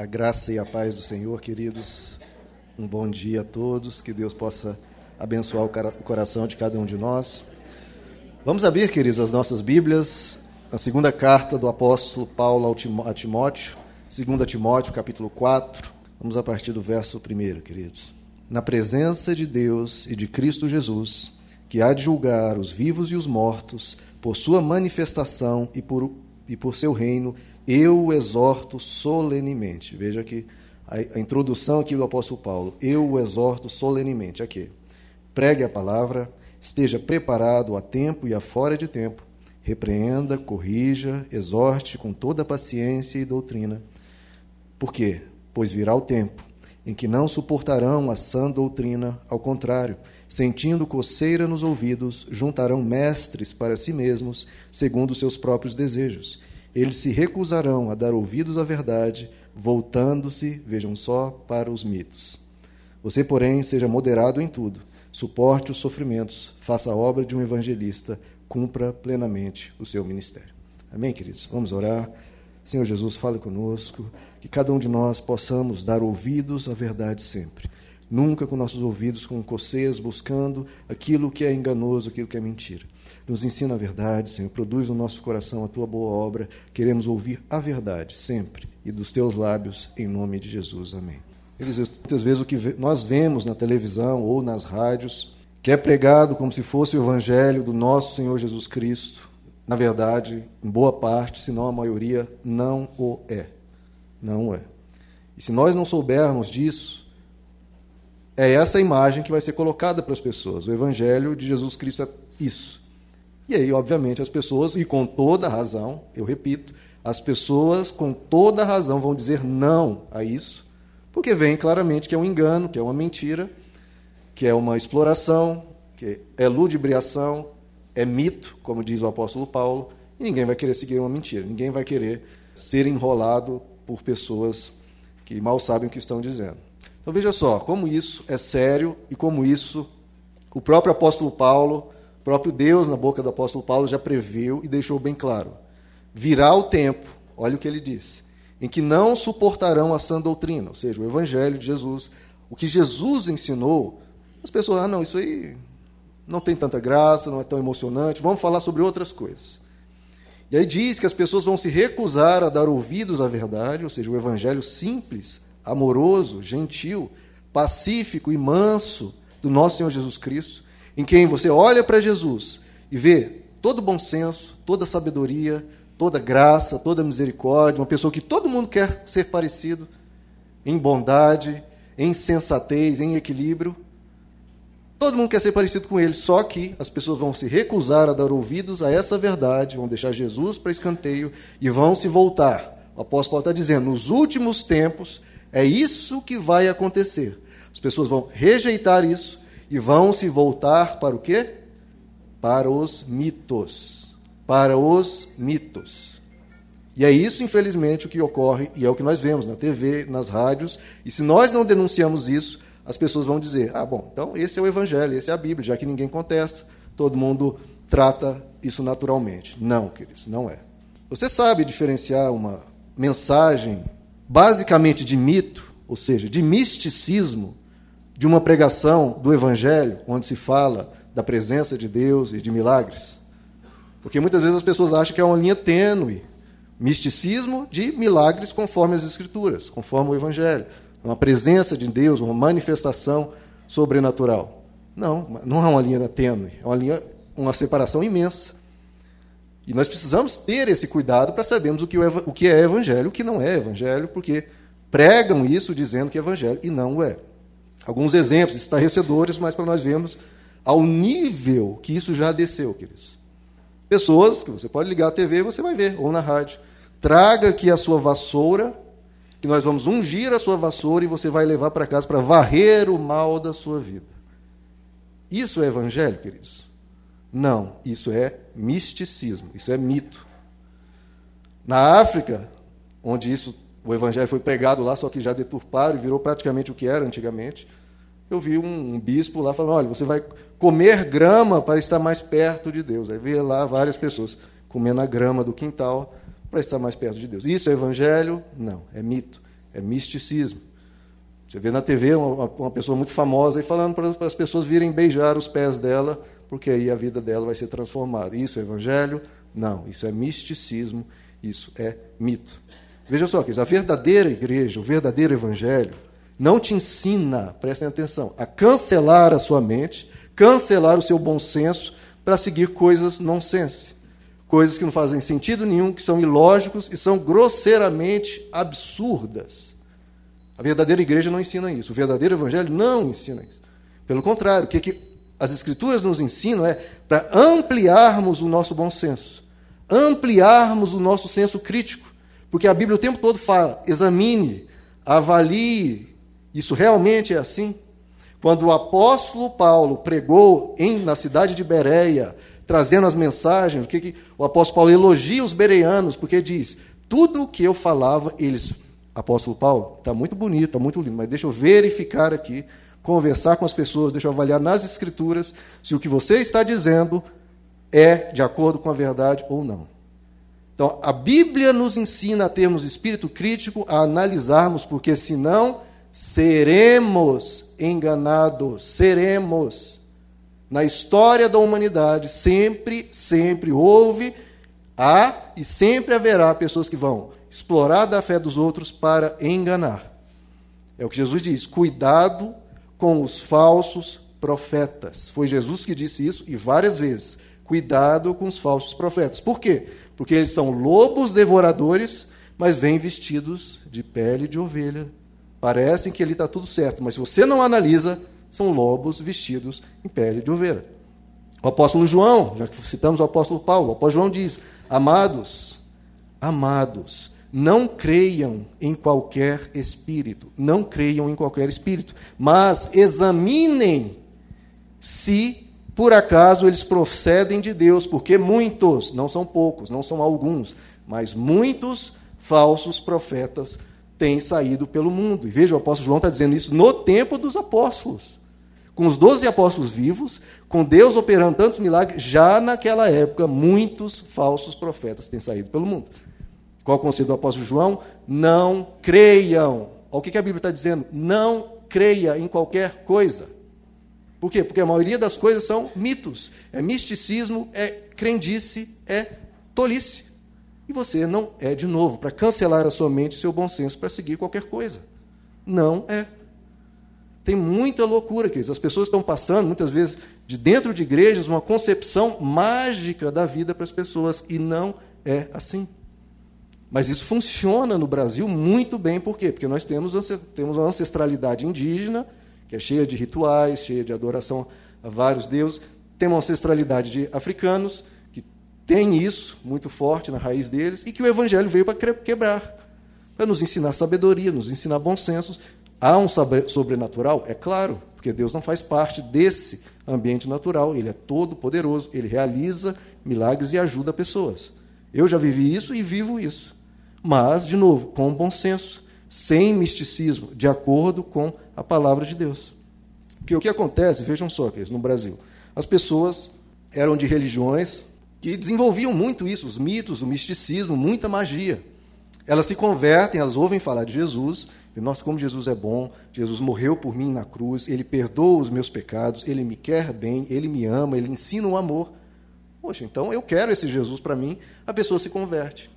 A graça e a paz do Senhor, queridos. Um bom dia a todos. Que Deus possa abençoar o coração de cada um de nós. Vamos abrir, queridos, as nossas Bíblias, a segunda carta do apóstolo Paulo a Timóteo, 2 Timóteo, capítulo 4. Vamos a partir do verso 1, queridos. Na presença de Deus e de Cristo Jesus, que há de julgar os vivos e os mortos, por sua manifestação e por, e por seu reino, eu o exorto solenemente. Veja que a, a introdução aqui do apóstolo Paulo. Eu o exorto solenemente. Aqui. Pregue a palavra, esteja preparado a tempo e a fora de tempo. Repreenda, corrija, exorte com toda paciência e doutrina. Por quê? Pois virá o tempo em que não suportarão a sã doutrina, ao contrário, sentindo coceira nos ouvidos, juntarão mestres para si mesmos, segundo seus próprios desejos eles se recusarão a dar ouvidos à verdade, voltando-se, vejam só, para os mitos. Você, porém, seja moderado em tudo, suporte os sofrimentos, faça a obra de um evangelista, cumpra plenamente o seu ministério. Amém, queridos? Vamos orar. Senhor Jesus, fale conosco, que cada um de nós possamos dar ouvidos à verdade sempre. Nunca com nossos ouvidos com coceias, buscando aquilo que é enganoso, aquilo que é mentira nos ensina a verdade, Senhor. Produz no nosso coração a tua boa obra. Queremos ouvir a verdade sempre e dos teus lábios, em nome de Jesus. Amém. Eles, muitas vezes o que nós vemos na televisão ou nas rádios, que é pregado como se fosse o evangelho do nosso Senhor Jesus Cristo, na verdade, em boa parte, se não a maioria, não o é. Não é. E se nós não soubermos disso, é essa imagem que vai ser colocada para as pessoas. O evangelho de Jesus Cristo é isso. E aí, obviamente, as pessoas, e com toda razão, eu repito, as pessoas com toda razão vão dizer não a isso, porque vem claramente que é um engano, que é uma mentira, que é uma exploração, que é ludibriação, é mito, como diz o apóstolo Paulo, e ninguém vai querer seguir uma mentira, ninguém vai querer ser enrolado por pessoas que mal sabem o que estão dizendo. Então veja só, como isso é sério e como isso o próprio apóstolo Paulo o próprio Deus, na boca do apóstolo Paulo, já previu e deixou bem claro. Virá o tempo, olha o que ele disse, em que não suportarão a sã doutrina, ou seja, o evangelho de Jesus. O que Jesus ensinou, as pessoas, ah, não, isso aí não tem tanta graça, não é tão emocionante, vamos falar sobre outras coisas. E aí diz que as pessoas vão se recusar a dar ouvidos à verdade, ou seja, o evangelho simples, amoroso, gentil, pacífico e manso do nosso Senhor Jesus Cristo em quem você olha para Jesus e vê todo bom senso, toda sabedoria, toda graça, toda misericórdia, uma pessoa que todo mundo quer ser parecido em bondade, em sensatez, em equilíbrio. Todo mundo quer ser parecido com ele, só que as pessoas vão se recusar a dar ouvidos a essa verdade, vão deixar Jesus para escanteio e vão se voltar. O apóstolo Paulo está dizendo: nos últimos tempos, é isso que vai acontecer. As pessoas vão rejeitar isso e vão se voltar para o quê? Para os mitos. Para os mitos. E é isso, infelizmente, o que ocorre e é o que nós vemos na TV, nas rádios. E se nós não denunciamos isso, as pessoas vão dizer: ah, bom, então esse é o Evangelho, esse é a Bíblia, já que ninguém contesta, todo mundo trata isso naturalmente. Não, queridos, não é. Você sabe diferenciar uma mensagem basicamente de mito, ou seja, de misticismo, de uma pregação do Evangelho, onde se fala da presença de Deus e de milagres? Porque muitas vezes as pessoas acham que é uma linha tênue misticismo de milagres conforme as Escrituras, conforme o Evangelho. Uma presença de Deus, uma manifestação sobrenatural. Não, não é uma linha tênue, é uma linha, uma separação imensa. E nós precisamos ter esse cuidado para sabermos o que, o que é evangelho, o que não é evangelho, porque pregam isso dizendo que é evangelho e não é alguns exemplos estarrecedores, mas para nós vermos ao nível que isso já desceu, queridos. Pessoas que você pode ligar a TV e você vai ver, ou na rádio. Traga aqui a sua vassoura, que nós vamos ungir a sua vassoura e você vai levar para casa para varrer o mal da sua vida. Isso é evangelho, queridos? Não, isso é misticismo, isso é mito. Na África, onde isso o evangelho foi pregado lá, só que já deturparam e virou praticamente o que era antigamente. Eu vi um, um bispo lá falando: olha, você vai comer grama para estar mais perto de Deus. Aí vê lá várias pessoas comendo a grama do quintal para estar mais perto de Deus. Isso é evangelho? Não, é mito. é misticismo. Você vê na TV uma, uma pessoa muito famosa e falando para as pessoas virem beijar os pés dela, porque aí a vida dela vai ser transformada. Isso é evangelho? Não, isso é misticismo, isso é mito. Veja só, que a verdadeira igreja, o verdadeiro evangelho, não te ensina, prestem atenção, a cancelar a sua mente, cancelar o seu bom senso para seguir coisas nonsense, coisas que não fazem sentido nenhum, que são ilógicos e são grosseiramente absurdas. A verdadeira igreja não ensina isso, o verdadeiro evangelho não ensina isso. Pelo contrário, o que, que as escrituras nos ensinam é para ampliarmos o nosso bom senso, ampliarmos o nosso senso crítico, porque a Bíblia o tempo todo fala: examine, avalie, isso realmente é assim? Quando o apóstolo Paulo pregou em, na cidade de Bereia, trazendo as mensagens, o que, que o apóstolo Paulo elogia os bereanos, porque diz: tudo o que eu falava, eles. Apóstolo Paulo, está muito bonito, está muito lindo, mas deixa eu verificar aqui, conversar com as pessoas, deixa eu avaliar nas escrituras se o que você está dizendo é de acordo com a verdade ou não. Então, a Bíblia nos ensina a termos espírito crítico, a analisarmos, porque senão seremos enganados, seremos. Na história da humanidade, sempre, sempre houve, há e sempre haverá pessoas que vão explorar da fé dos outros para enganar. É o que Jesus diz: cuidado com os falsos profetas. Foi Jesus que disse isso e várias vezes. Cuidado com os falsos profetas. Por quê? Porque eles são lobos devoradores, mas vêm vestidos de pele de ovelha. Parecem que ali está tudo certo, mas se você não analisa, são lobos vestidos em pele de ovelha. O apóstolo João, já que citamos o apóstolo Paulo, o apóstolo João diz: Amados, amados, não creiam em qualquer espírito, não creiam em qualquer espírito, mas examinem se por acaso eles procedem de Deus, porque muitos, não são poucos, não são alguns, mas muitos falsos profetas têm saído pelo mundo. E veja, o apóstolo João está dizendo isso no tempo dos apóstolos. Com os doze apóstolos vivos, com Deus operando tantos milagres, já naquela época, muitos falsos profetas têm saído pelo mundo. Qual o conselho do apóstolo João? Não creiam. O que a Bíblia está dizendo. Não creia em qualquer coisa. Por quê? Porque a maioria das coisas são mitos. É misticismo, é crendice, é tolice. E você não é, de novo, para cancelar a sua mente, seu bom senso, para seguir qualquer coisa. Não é. Tem muita loucura, queridos. As pessoas estão passando, muitas vezes, de dentro de igrejas, uma concepção mágica da vida para as pessoas. E não é assim. Mas isso funciona no Brasil muito bem. Por quê? Porque nós temos, temos uma ancestralidade indígena que é cheia de rituais, cheia de adoração a vários deuses. Tem uma ancestralidade de africanos, que tem isso muito forte na raiz deles, e que o Evangelho veio para quebrar, para nos ensinar sabedoria, nos ensinar bons sensos. Há um sobrenatural? É claro, porque Deus não faz parte desse ambiente natural, ele é todo poderoso, ele realiza milagres e ajuda pessoas. Eu já vivi isso e vivo isso. Mas, de novo, com bom senso sem misticismo, de acordo com a palavra de Deus. Porque o que acontece, vejam só, no Brasil, as pessoas eram de religiões que desenvolviam muito isso, os mitos, o misticismo, muita magia. Elas se convertem, elas ouvem falar de Jesus, e nossa, como Jesus é bom, Jesus morreu por mim na cruz, ele perdoa os meus pecados, ele me quer bem, ele me ama, ele ensina o amor. Poxa, então eu quero esse Jesus para mim, a pessoa se converte.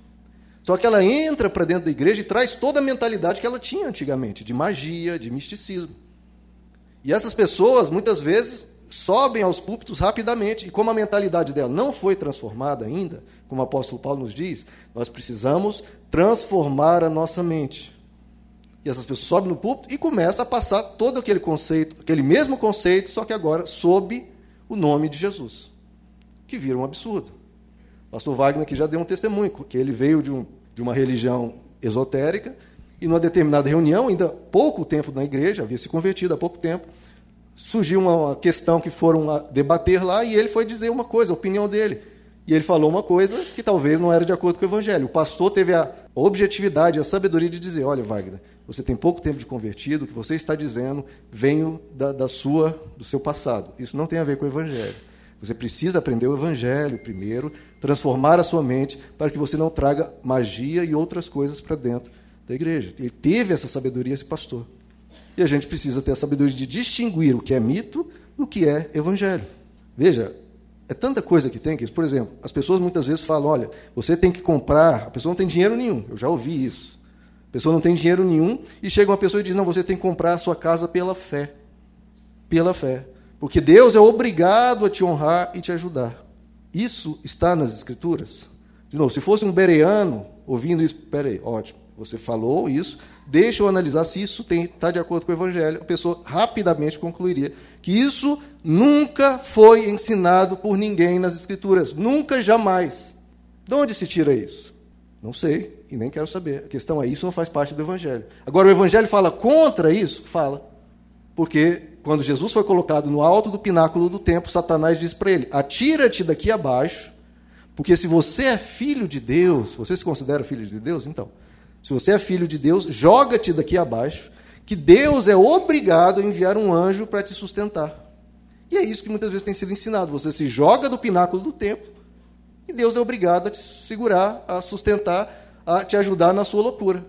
Só que ela entra para dentro da igreja e traz toda a mentalidade que ela tinha antigamente, de magia, de misticismo. E essas pessoas, muitas vezes, sobem aos púlpitos rapidamente, e como a mentalidade dela não foi transformada ainda, como o apóstolo Paulo nos diz, nós precisamos transformar a nossa mente. E essas pessoas sobem no púlpito e começam a passar todo aquele conceito, aquele mesmo conceito, só que agora sob o nome de Jesus, que vira um absurdo pastor Wagner que já deu um testemunho, que ele veio de, um, de uma religião esotérica e numa determinada reunião, ainda pouco tempo na igreja, havia se convertido há pouco tempo, surgiu uma questão que foram debater lá e ele foi dizer uma coisa, a opinião dele. E ele falou uma coisa que talvez não era de acordo com o evangelho. O pastor teve a objetividade, a sabedoria de dizer: olha, Wagner, você tem pouco tempo de convertido, o que você está dizendo vem da, da sua, do seu passado. Isso não tem a ver com o evangelho. Você precisa aprender o Evangelho primeiro, transformar a sua mente para que você não traga magia e outras coisas para dentro da igreja. Ele teve essa sabedoria, esse pastor. E a gente precisa ter a sabedoria de distinguir o que é mito do que é evangelho. Veja, é tanta coisa que tem que, por exemplo, as pessoas muitas vezes falam: olha, você tem que comprar, a pessoa não tem dinheiro nenhum, eu já ouvi isso. A pessoa não tem dinheiro nenhum e chega uma pessoa e diz: não, você tem que comprar a sua casa pela fé. Pela fé. Porque Deus é obrigado a te honrar e te ajudar. Isso está nas Escrituras? De novo, se fosse um bereano ouvindo isso, peraí, ótimo, você falou isso, deixa eu analisar se isso está de acordo com o Evangelho. A pessoa rapidamente concluiria que isso nunca foi ensinado por ninguém nas Escrituras. Nunca, jamais. De onde se tira isso? Não sei e nem quero saber. A questão é: isso não faz parte do Evangelho. Agora, o Evangelho fala contra isso? Fala. Porque quando Jesus foi colocado no alto do pináculo do templo, Satanás disse para ele: Atira-te daqui abaixo, porque se você é filho de Deus, você se considera filho de Deus? Então, se você é filho de Deus, joga-te daqui abaixo, que Deus é obrigado a enviar um anjo para te sustentar. E é isso que muitas vezes tem sido ensinado. Você se joga do pináculo do templo e Deus é obrigado a te segurar, a sustentar, a te ajudar na sua loucura.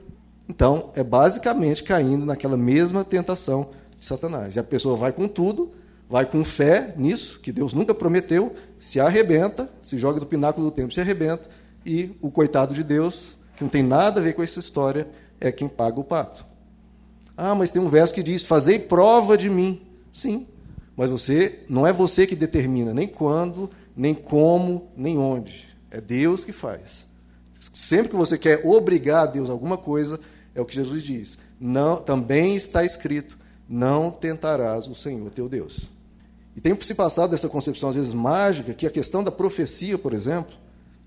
Então, é basicamente caindo naquela mesma tentação de Satanás. E a pessoa vai com tudo, vai com fé nisso, que Deus nunca prometeu, se arrebenta, se joga do pináculo do templo, se arrebenta, e o coitado de Deus que não tem nada a ver com essa história, é quem paga o pato. Ah, mas tem um verso que diz: Fazei prova de mim. Sim, mas você não é você que determina nem quando, nem como, nem onde. É Deus que faz. Sempre que você quer obrigar a Deus alguma coisa, é o que Jesus diz. Não, também está escrito: não tentarás o Senhor teu Deus. E tem se passado dessa concepção às vezes mágica que a questão da profecia, por exemplo,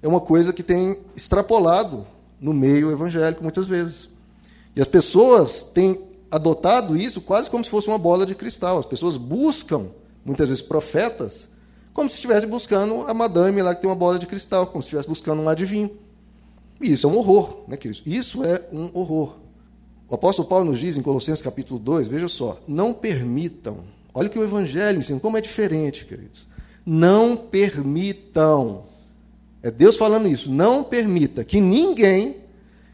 é uma coisa que tem extrapolado no meio evangélico, muitas vezes. E as pessoas têm adotado isso quase como se fosse uma bola de cristal. As pessoas buscam, muitas vezes, profetas, como se estivesse buscando a madame lá que tem uma bola de cristal, como se estivesse buscando um adivinho. E isso é um horror, né, queridos? Isso é um horror. O apóstolo Paulo nos diz em Colossenses capítulo 2, veja só, não permitam, olha o que o Evangelho ensina, como é diferente, queridos. Não permitam é Deus falando isso. Não permita que ninguém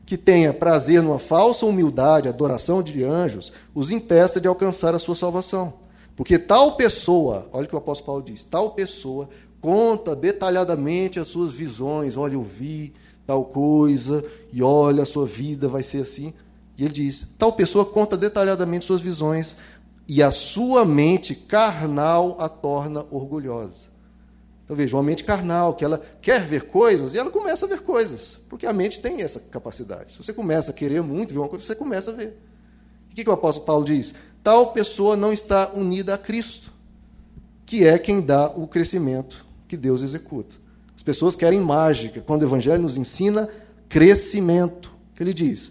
que tenha prazer numa falsa humildade, adoração de anjos, os impeça de alcançar a sua salvação. Porque tal pessoa, olha o que o apóstolo Paulo diz, tal pessoa conta detalhadamente as suas visões. Olha, eu vi tal coisa, e olha, a sua vida vai ser assim. E ele diz: tal pessoa conta detalhadamente suas visões, e a sua mente carnal a torna orgulhosa. Então veja, uma mente carnal, que ela quer ver coisas e ela começa a ver coisas, porque a mente tem essa capacidade. Se você começa a querer muito ver uma coisa, você começa a ver. O que, que o apóstolo Paulo diz? Tal pessoa não está unida a Cristo, que é quem dá o crescimento que Deus executa. As pessoas querem mágica, quando o Evangelho nos ensina crescimento. Ele diz: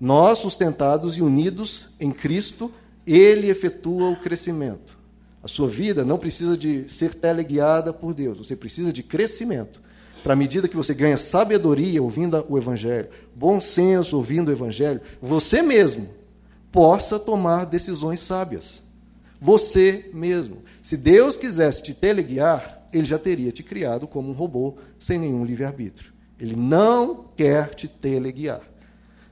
Nós, sustentados e unidos em Cristo, Ele efetua o crescimento. Sua vida não precisa de ser teleguiada por Deus, você precisa de crescimento. Para a medida que você ganha sabedoria ouvindo o Evangelho, bom senso ouvindo o Evangelho, você mesmo possa tomar decisões sábias. Você mesmo. Se Deus quisesse te teleguiar, ele já teria te criado como um robô sem nenhum livre-arbítrio. Ele não quer te teleguiar.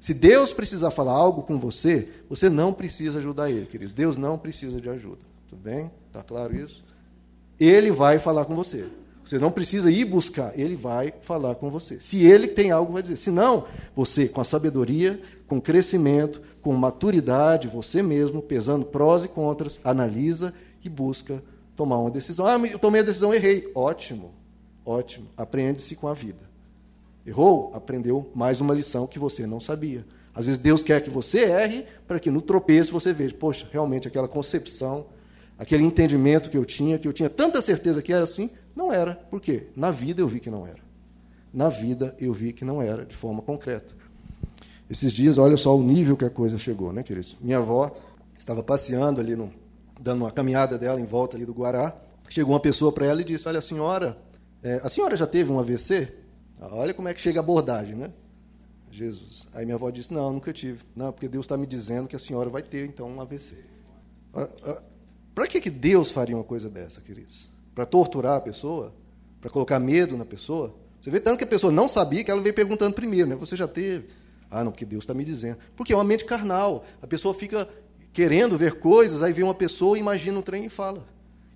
Se Deus precisar falar algo com você, você não precisa ajudar ele, queridos. Deus não precisa de ajuda. Tudo bem? Está claro isso? Ele vai falar com você. Você não precisa ir buscar, ele vai falar com você. Se ele tem algo vai dizer. Se não, você, com a sabedoria, com crescimento, com maturidade, você mesmo, pesando prós e contras, analisa e busca tomar uma decisão. Ah, eu tomei a decisão, errei. Ótimo, ótimo. Aprende-se com a vida. Errou? Aprendeu mais uma lição que você não sabia. Às vezes Deus quer que você erre para que no tropeço você veja, poxa, realmente aquela concepção aquele entendimento que eu tinha, que eu tinha tanta certeza que era assim, não era. Por quê? Na vida eu vi que não era. Na vida eu vi que não era, de forma concreta. Esses dias, olha só o nível que a coisa chegou, né, queridos? Minha avó estava passeando ali, no, dando uma caminhada dela em volta ali do Guará. Chegou uma pessoa para ela e disse: Olha, a senhora, é, a senhora já teve um AVC? Olha como é que chega a abordagem, né? Jesus. Aí minha avó disse: Não, nunca tive. Não, porque Deus está me dizendo que a senhora vai ter então um AVC. Para que, que Deus faria uma coisa dessa, queridos? Para torturar a pessoa? Para colocar medo na pessoa? Você vê tanto que a pessoa não sabia que ela veio perguntando primeiro, né? Você já teve? Ah, não, porque Deus está me dizendo. Porque é uma mente carnal. A pessoa fica querendo ver coisas, aí vem uma pessoa, imagina um trem e fala.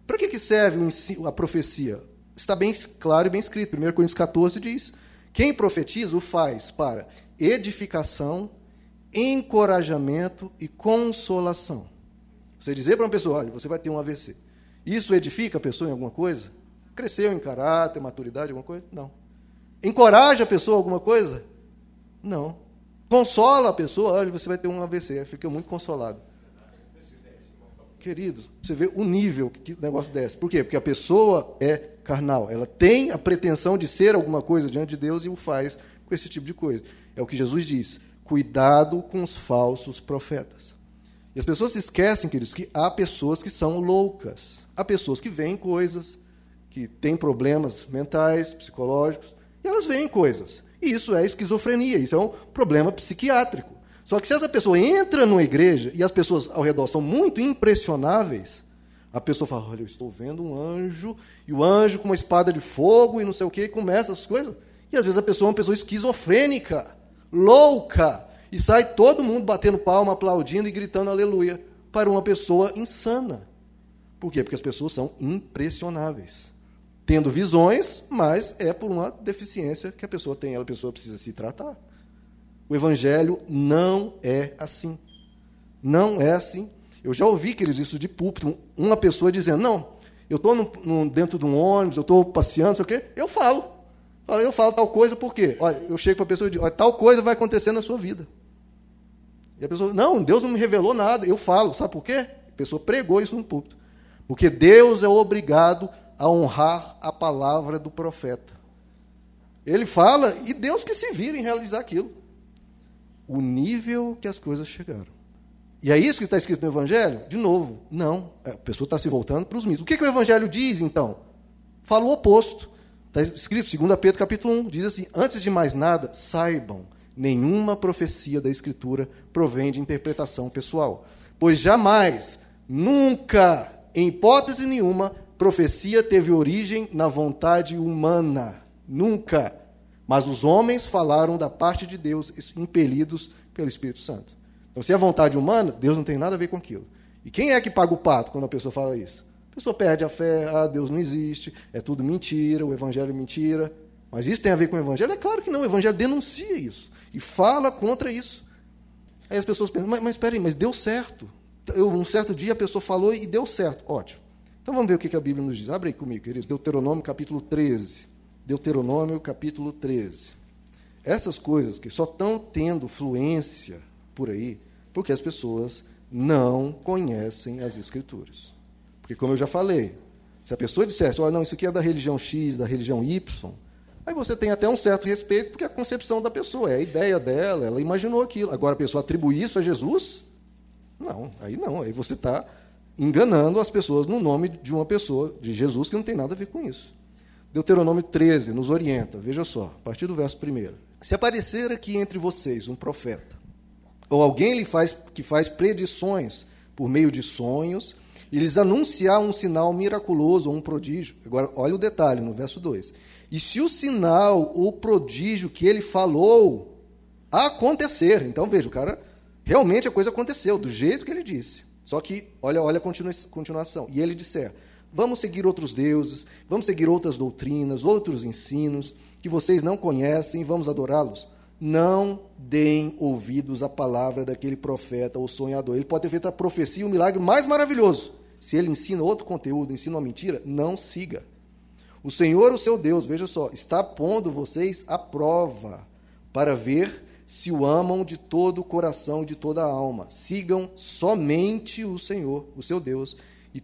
Para que, que serve a profecia? Está bem claro e bem escrito. 1 Coríntios 14 diz: quem profetiza o faz para edificação, encorajamento e consolação. Você dizer para uma pessoa, olha, você vai ter um AVC. Isso edifica a pessoa em alguma coisa? Cresceu em caráter, maturidade, alguma coisa? Não. Encoraja a pessoa alguma coisa? Não. Consola a pessoa, olha, você vai ter um AVC. Fica muito consolado. Queridos, você vê o nível que o negócio desce. Por quê? Porque a pessoa é carnal. Ela tem a pretensão de ser alguma coisa diante de Deus e o faz com esse tipo de coisa. É o que Jesus diz. Cuidado com os falsos profetas. E as pessoas se esquecem, queridos, que há pessoas que são loucas. Há pessoas que veem coisas, que têm problemas mentais, psicológicos, e elas veem coisas. E isso é esquizofrenia, isso é um problema psiquiátrico. Só que se essa pessoa entra numa igreja e as pessoas ao redor são muito impressionáveis, a pessoa fala: Olha, eu estou vendo um anjo, e o anjo com uma espada de fogo e não sei o que, começa essas coisas. E às vezes a pessoa é uma pessoa esquizofrênica, louca, e sai todo mundo batendo palma, aplaudindo e gritando aleluia para uma pessoa insana. Por quê? Porque as pessoas são impressionáveis. Tendo visões, mas é por uma deficiência que a pessoa tem, a pessoa precisa se tratar. O evangelho não é assim. Não é assim. Eu já ouvi, queridos, isso de púlpito, uma pessoa dizendo, não, eu estou dentro de um ônibus, eu estou passeando, sei o quê, eu falo. Eu falo tal coisa por quê? Olha, eu chego para a pessoa e digo, olha, tal coisa vai acontecer na sua vida. E a pessoa, não, Deus não me revelou nada. Eu falo, sabe por quê? A pessoa pregou isso no púlpito. Porque Deus é obrigado a honrar a palavra do profeta. Ele fala e Deus que se vira em realizar aquilo. O nível que as coisas chegaram. E é isso que está escrito no Evangelho? De novo, não. A pessoa está se voltando para os mitos. O que, que o Evangelho diz, então? Fala o oposto. Está escrito, 2 Pedro capítulo 1, diz assim, antes de mais nada, saibam nenhuma profecia da Escritura provém de interpretação pessoal. Pois jamais, nunca, em hipótese nenhuma, profecia teve origem na vontade humana. Nunca. Mas os homens falaram da parte de Deus, impelidos pelo Espírito Santo. Então, se é vontade humana, Deus não tem nada a ver com aquilo. E quem é que paga o pato quando a pessoa fala isso? A pessoa perde a fé, ah, Deus não existe, é tudo mentira, o evangelho é mentira. Mas isso tem a ver com o evangelho? É claro que não, o evangelho denuncia isso e fala contra isso. Aí as pessoas pensam, mas, mas espera aí, mas deu certo. Eu, um certo dia a pessoa falou e deu certo. Ótimo. Então vamos ver o que a Bíblia nos diz. Abre aí comigo, queridos. Deuteronômio capítulo 13. Deuteronômio capítulo 13. Essas coisas que só estão tendo fluência por aí, porque as pessoas não conhecem as Escrituras. Porque, como eu já falei, se a pessoa dissesse, olha, não, isso aqui é da religião X, da religião Y, Aí você tem até um certo respeito, porque é a concepção da pessoa, é a ideia dela, ela imaginou aquilo. Agora a pessoa atribui isso a Jesus? Não, aí não, aí você está enganando as pessoas no nome de uma pessoa, de Jesus, que não tem nada a ver com isso. Deuteronômio 13 nos orienta, veja só, a partir do verso 1. Se aparecer aqui entre vocês um profeta, ou alguém lhe faz, que faz predições por meio de sonhos, e lhes anunciar um sinal miraculoso ou um prodígio. Agora, olha o detalhe no verso 2 e se o sinal, o prodígio que ele falou acontecer, então veja, o cara realmente a coisa aconteceu do jeito que ele disse. Só que olha, olha a continuação. E ele disser: Vamos seguir outros deuses, vamos seguir outras doutrinas, outros ensinos que vocês não conhecem, vamos adorá-los. Não deem ouvidos à palavra daquele profeta ou sonhador. Ele pode ter feito a profecia, o milagre mais maravilhoso. Se ele ensina outro conteúdo, ensina uma mentira, não siga. O Senhor, o seu Deus, veja só, está pondo vocês à prova para ver se o amam de todo o coração e de toda a alma. Sigam somente o Senhor, o seu Deus, e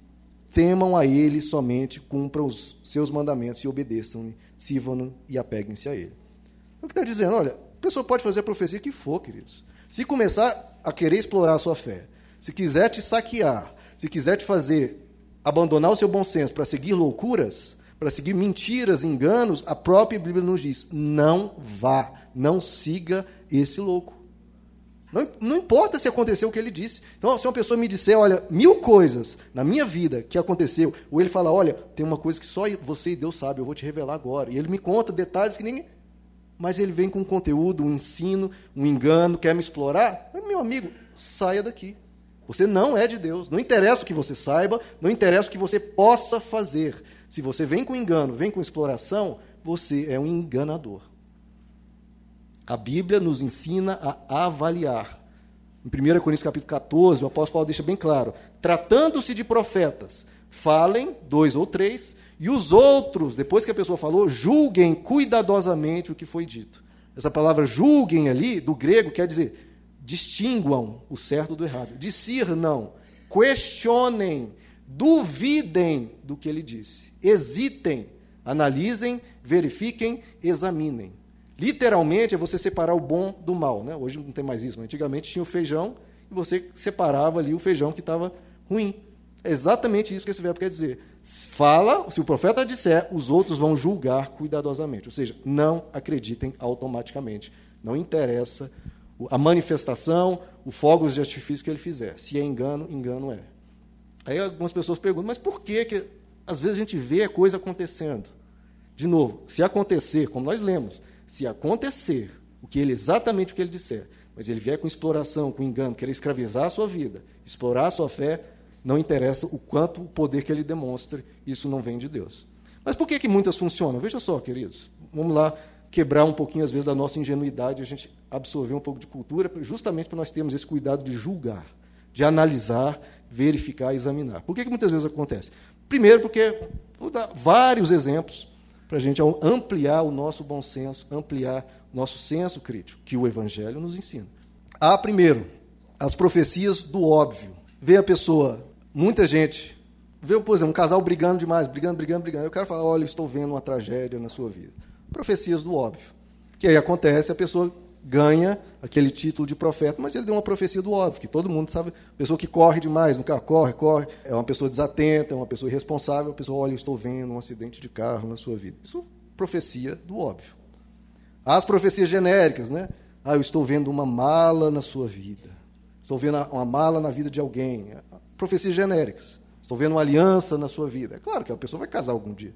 temam a Ele somente, cumpram os seus mandamentos e obedeçam-lhe, sirvam-no e apeguem-se a Ele. Então, o que está dizendo? Olha, a pessoa pode fazer a profecia que for, queridos. Se começar a querer explorar a sua fé, se quiser te saquear, se quiser te fazer abandonar o seu bom senso para seguir loucuras, para seguir mentiras, enganos, a própria Bíblia nos diz: não vá, não siga esse louco. Não, não, importa se aconteceu o que ele disse. Então, se uma pessoa me disser, olha, mil coisas na minha vida que aconteceu, ou ele fala, olha, tem uma coisa que só você e Deus sabe, eu vou te revelar agora. E ele me conta detalhes que ninguém. mas ele vem com um conteúdo, um ensino, um engano, quer me explorar, meu amigo, saia daqui. Você não é de Deus. Não interessa o que você saiba, não interessa o que você possa fazer. Se você vem com engano, vem com exploração, você é um enganador. A Bíblia nos ensina a avaliar. Em 1 Coríntios capítulo 14, o apóstolo Paulo deixa bem claro: tratando-se de profetas, falem, dois ou três, e os outros, depois que a pessoa falou, julguem cuidadosamente o que foi dito. Essa palavra julguem ali, do grego, quer dizer distinguam o certo do errado. Discernam, questionem, duvidem do que ele disse. Hesitem, analisem, verifiquem, examinem. Literalmente é você separar o bom do mal. Né? Hoje não tem mais isso, antigamente tinha o feijão e você separava ali o feijão que estava ruim. É exatamente isso que esse verbo quer dizer. Fala, se o profeta disser, os outros vão julgar cuidadosamente. Ou seja, não acreditem automaticamente. Não interessa a manifestação, o fogos de artifício que ele fizer. Se é engano, engano é. Aí algumas pessoas perguntam, mas por que, que às vezes a gente vê a coisa acontecendo? De novo, se acontecer, como nós lemos, se acontecer o que ele exatamente o que ele disser, mas ele vier com exploração, com engano, querer escravizar a sua vida, explorar a sua fé, não interessa o quanto o poder que ele demonstre, isso não vem de Deus. Mas por que, que muitas funcionam? Veja só, queridos, vamos lá quebrar um pouquinho, às vezes, da nossa ingenuidade, a gente absorver um pouco de cultura, justamente para nós termos esse cuidado de julgar, de analisar, verificar, examinar. Por que, que muitas vezes acontece? Primeiro, porque vou dar vários exemplos para a gente ampliar o nosso bom senso, ampliar nosso senso crítico, que o Evangelho nos ensina. Há, primeiro, as profecias do óbvio. Vê a pessoa, muita gente, vê, por exemplo, um casal brigando demais, brigando, brigando, brigando. Eu quero falar, olha, estou vendo uma tragédia na sua vida. Profecias do óbvio. Que aí acontece, a pessoa ganha aquele título de profeta, mas ele deu uma profecia do óbvio, que todo mundo sabe, pessoa que corre demais, no carro corre, corre, é uma pessoa desatenta, é uma pessoa irresponsável, a pessoa, olha, eu estou vendo um acidente de carro na sua vida. Isso é profecia do óbvio. As profecias genéricas, né? Ah, eu estou vendo uma mala na sua vida. Estou vendo uma mala na vida de alguém. Profecias genéricas. Estou vendo uma aliança na sua vida. É claro que a pessoa vai casar algum dia.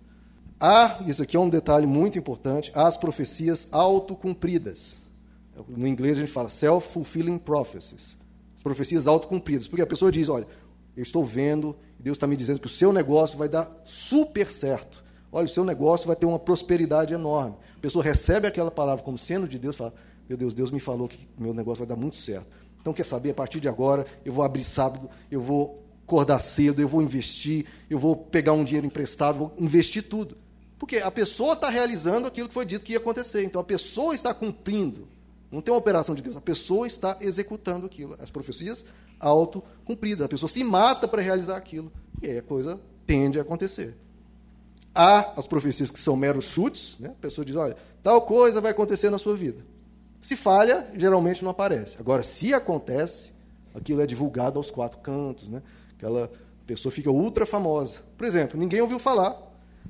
Há, isso aqui é um detalhe muito importante, as profecias autocumpridas. No inglês a gente fala self-fulfilling prophecies. As profecias autocumpridas. Porque a pessoa diz, olha, eu estou vendo, Deus está me dizendo que o seu negócio vai dar super certo. Olha, o seu negócio vai ter uma prosperidade enorme. A pessoa recebe aquela palavra como sendo de Deus, fala, meu Deus, Deus me falou que meu negócio vai dar muito certo. Então, quer saber, a partir de agora, eu vou abrir sábado, eu vou acordar cedo, eu vou investir, eu vou pegar um dinheiro emprestado, vou investir tudo. Porque a pessoa está realizando aquilo que foi dito que ia acontecer. Então, a pessoa está cumprindo não tem uma operação de Deus. A pessoa está executando aquilo. As profecias auto-cumpridas. A pessoa se mata para realizar aquilo. E aí a coisa tende a acontecer. Há as profecias que são meros chutes. Né? A pessoa diz, olha, tal coisa vai acontecer na sua vida. Se falha, geralmente não aparece. Agora, se acontece, aquilo é divulgado aos quatro cantos. Né? Aquela pessoa fica ultra famosa. Por exemplo, ninguém ouviu falar,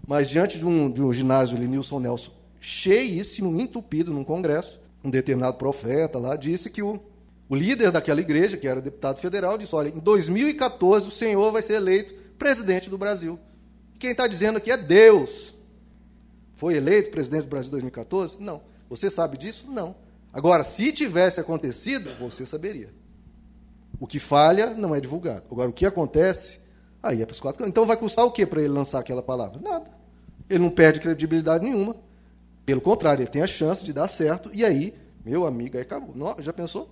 mas diante de um, de um ginásio ali, Nilson Nelson, cheíssimo, entupido num congresso, um determinado profeta lá disse que o, o líder daquela igreja, que era deputado federal, disse: olha, em 2014 o senhor vai ser eleito presidente do Brasil. Quem está dizendo aqui é Deus. Foi eleito presidente do Brasil em 2014? Não. Você sabe disso? Não. Agora, se tivesse acontecido, você saberia. O que falha não é divulgado. Agora, o que acontece, aí é para os quatro. Então, vai custar o que para ele lançar aquela palavra? Nada. Ele não perde credibilidade nenhuma. Pelo contrário, ele tem a chance de dar certo, e aí, meu amigo, aí acabou. Já pensou?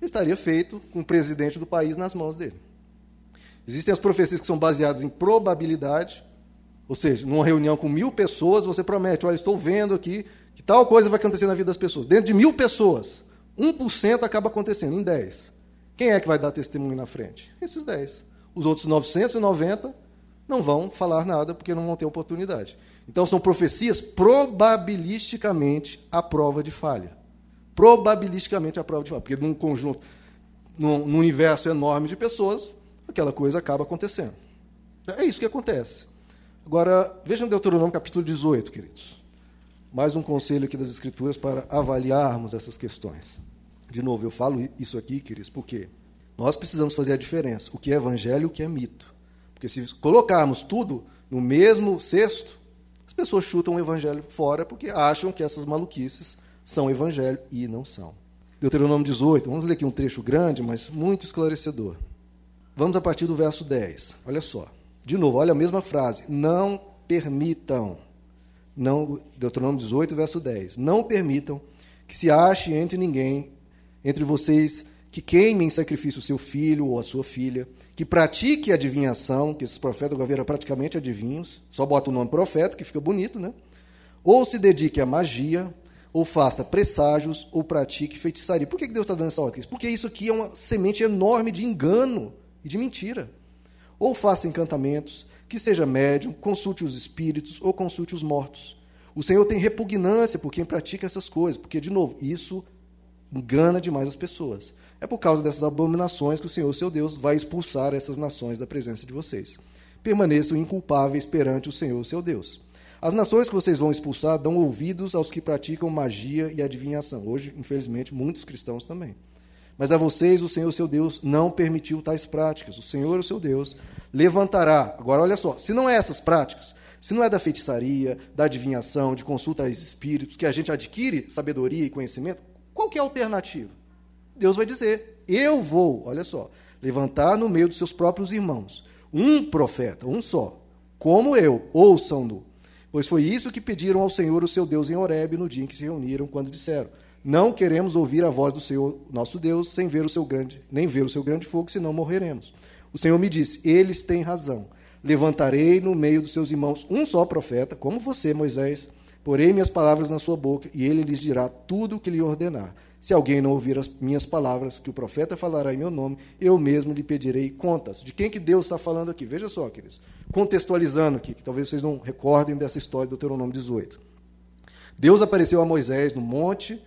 Estaria feito com o presidente do país nas mãos dele. Existem as profecias que são baseadas em probabilidade, ou seja, numa reunião com mil pessoas, você promete: olha, estou vendo aqui que tal coisa vai acontecer na vida das pessoas. Dentro de mil pessoas, 1% acaba acontecendo, em 10. Quem é que vai dar testemunho na frente? Esses 10. Os outros 990 não vão falar nada porque não vão ter oportunidade. Então são profecias probabilisticamente à prova de falha. Probabilisticamente à prova de falha. Porque num conjunto, num, num universo enorme de pessoas, aquela coisa acaba acontecendo. É isso que acontece. Agora, vejam Deuteronômio capítulo 18, queridos. Mais um conselho aqui das Escrituras para avaliarmos essas questões. De novo, eu falo isso aqui, queridos, porque nós precisamos fazer a diferença. O que é evangelho e o que é mito. Porque se colocarmos tudo no mesmo cesto, pessoas chutam o evangelho fora porque acham que essas maluquices são evangelho e não são. Deuteronômio 18, vamos ler aqui um trecho grande, mas muito esclarecedor. Vamos a partir do verso 10. Olha só. De novo, olha a mesma frase. Não permitam. Não, Deuteronômio 18, verso 10. Não permitam que se ache entre ninguém, entre vocês, que queime em sacrifício o seu filho ou a sua filha, que pratique adivinhação, que esses profetas agora viram praticamente adivinhos, só bota o nome profeta, que fica bonito, né? Ou se dedique à magia, ou faça presságios, ou pratique feitiçaria. Por que Deus está dando essa ordem? Porque isso aqui é uma semente enorme de engano e de mentira. Ou faça encantamentos, que seja médium, consulte os espíritos ou consulte os mortos. O Senhor tem repugnância por quem pratica essas coisas, porque, de novo, isso engana demais as pessoas. É por causa dessas abominações que o Senhor, seu Deus, vai expulsar essas nações da presença de vocês. Permaneçam inculpáveis perante o Senhor, seu Deus. As nações que vocês vão expulsar dão ouvidos aos que praticam magia e adivinhação. Hoje, infelizmente, muitos cristãos também. Mas a vocês, o Senhor, seu Deus, não permitiu tais práticas. O Senhor, o seu Deus, levantará. Agora, olha só: se não é essas práticas, se não é da feitiçaria, da adivinhação, de consulta aos espíritos, que a gente adquire sabedoria e conhecimento, qual que é a alternativa? Deus vai dizer: Eu vou, olha só, levantar no meio dos seus próprios irmãos um profeta, um só, como eu, ouçam-no. Pois foi isso que pediram ao Senhor, o seu Deus, em Horebe, no dia em que se reuniram, quando disseram: Não queremos ouvir a voz do Senhor, nosso Deus, sem ver o seu grande, nem ver o seu grande fogo, senão morreremos. O Senhor me disse: Eles têm razão. Levantarei no meio dos seus irmãos um só profeta, como você, Moisés. Porei minhas palavras na sua boca, e ele lhes dirá tudo o que lhe ordenar. Se alguém não ouvir as minhas palavras, que o profeta falará em meu nome, eu mesmo lhe pedirei contas. De quem que Deus está falando aqui? Veja só, queridos. Contextualizando aqui, que talvez vocês não recordem dessa história do Deuteronômio 18. Deus apareceu a Moisés no monte,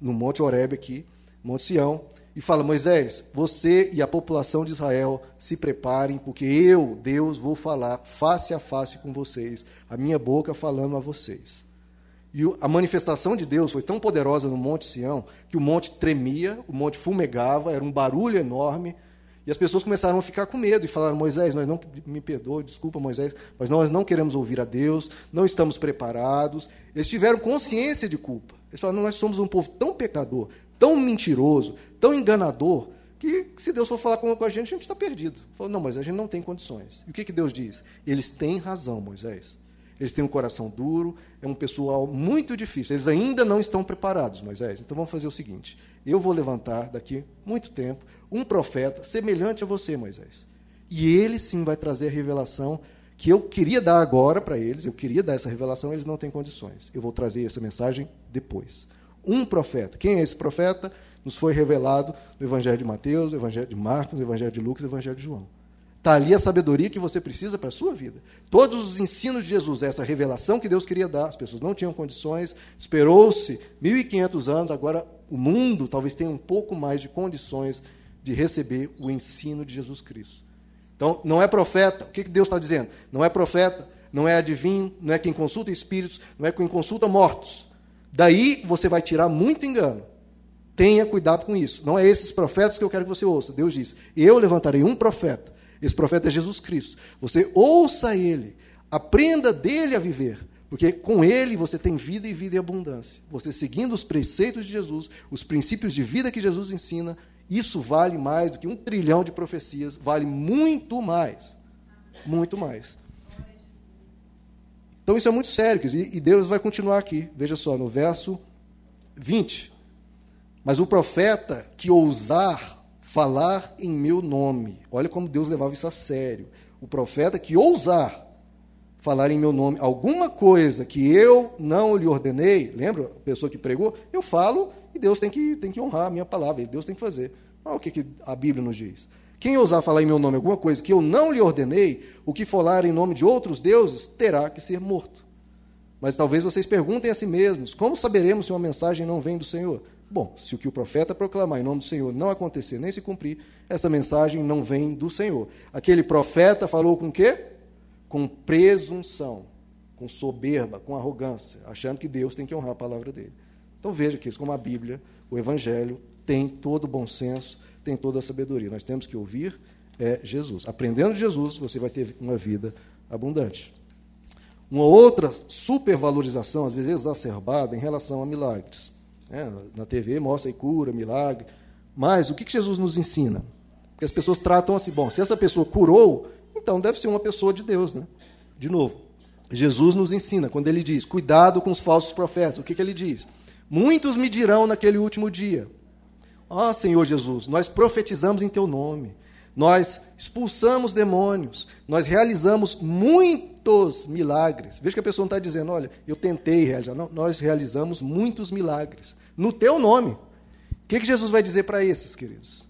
no monte Horebe aqui, Monte Sião, e fala: Moisés, você e a população de Israel se preparem, porque eu, Deus, vou falar face a face com vocês, a minha boca falando a vocês. E a manifestação de Deus foi tão poderosa no Monte Sião que o monte tremia, o monte fumegava, era um barulho enorme. E as pessoas começaram a ficar com medo e falaram: Moisés, nós não me perdoe, desculpa, Moisés, mas nós não queremos ouvir a Deus, não estamos preparados. Eles tiveram consciência de culpa. Eles falaram: nós somos um povo tão pecador, tão mentiroso, tão enganador, que se Deus for falar com a gente, a gente está perdido. Falou: não, mas a gente não tem condições. E o que, que Deus diz? Eles têm razão, Moisés. Eles têm um coração duro, é um pessoal muito difícil. Eles ainda não estão preparados, Moisés. Então vamos fazer o seguinte: eu vou levantar daqui muito tempo um profeta semelhante a você, Moisés. E ele sim vai trazer a revelação que eu queria dar agora para eles, eu queria dar essa revelação, eles não têm condições. Eu vou trazer essa mensagem depois. Um profeta. Quem é esse profeta? Nos foi revelado no Evangelho de Mateus, no Evangelho de Marcos, no Evangelho de Lucas no Evangelho de João. Está ali a sabedoria que você precisa para a sua vida. Todos os ensinos de Jesus, essa revelação que Deus queria dar, as pessoas não tinham condições, esperou-se 1.500 anos, agora o mundo talvez tenha um pouco mais de condições de receber o ensino de Jesus Cristo. Então, não é profeta. O que Deus está dizendo? Não é profeta, não é adivinho, não é quem consulta espíritos, não é quem consulta mortos. Daí você vai tirar muito engano. Tenha cuidado com isso. Não é esses profetas que eu quero que você ouça. Deus diz: Eu levantarei um profeta esse profeta é Jesus Cristo. Você ouça ele, aprenda dele a viver, porque com ele você tem vida e vida em abundância. Você seguindo os preceitos de Jesus, os princípios de vida que Jesus ensina, isso vale mais do que um trilhão de profecias, vale muito mais. Muito mais. Então isso é muito sério, e Deus vai continuar aqui. Veja só, no verso 20. Mas o profeta que ousar falar em meu nome. Olha como Deus levava isso a sério. O profeta que ousar falar em meu nome alguma coisa que eu não lhe ordenei, lembra a pessoa que pregou? Eu falo e Deus tem que, tem que honrar a minha palavra, Deus tem que fazer. Olha o que, que a Bíblia nos diz. Quem ousar falar em meu nome alguma coisa que eu não lhe ordenei, o que falar em nome de outros deuses, terá que ser morto. Mas talvez vocês perguntem a si mesmos: como saberemos se uma mensagem não vem do Senhor? Bom, se o que o profeta proclamar em nome do Senhor não acontecer nem se cumprir, essa mensagem não vem do Senhor. Aquele profeta falou com quê? Com presunção, com soberba, com arrogância, achando que Deus tem que honrar a palavra dele. Então veja que isso, como a Bíblia, o Evangelho tem todo o bom senso, tem toda a sabedoria. Nós temos que ouvir é Jesus. Aprendendo de Jesus, você vai ter uma vida abundante. Uma outra supervalorização, às vezes exacerbada, em relação a milagres. Né? Na TV mostra aí cura, milagre. Mas o que Jesus nos ensina? Porque as pessoas tratam assim, bom, se essa pessoa curou, então deve ser uma pessoa de Deus. Né? De novo, Jesus nos ensina, quando ele diz, cuidado com os falsos profetas, o que, que ele diz? Muitos me dirão naquele último dia, ó oh, Senhor Jesus, nós profetizamos em teu nome, nós expulsamos demônios, nós realizamos muitos milagres. Veja que a pessoa não está dizendo, olha, eu tentei realizar. Não, nós realizamos muitos milagres no teu nome. O que, que Jesus vai dizer para esses, queridos?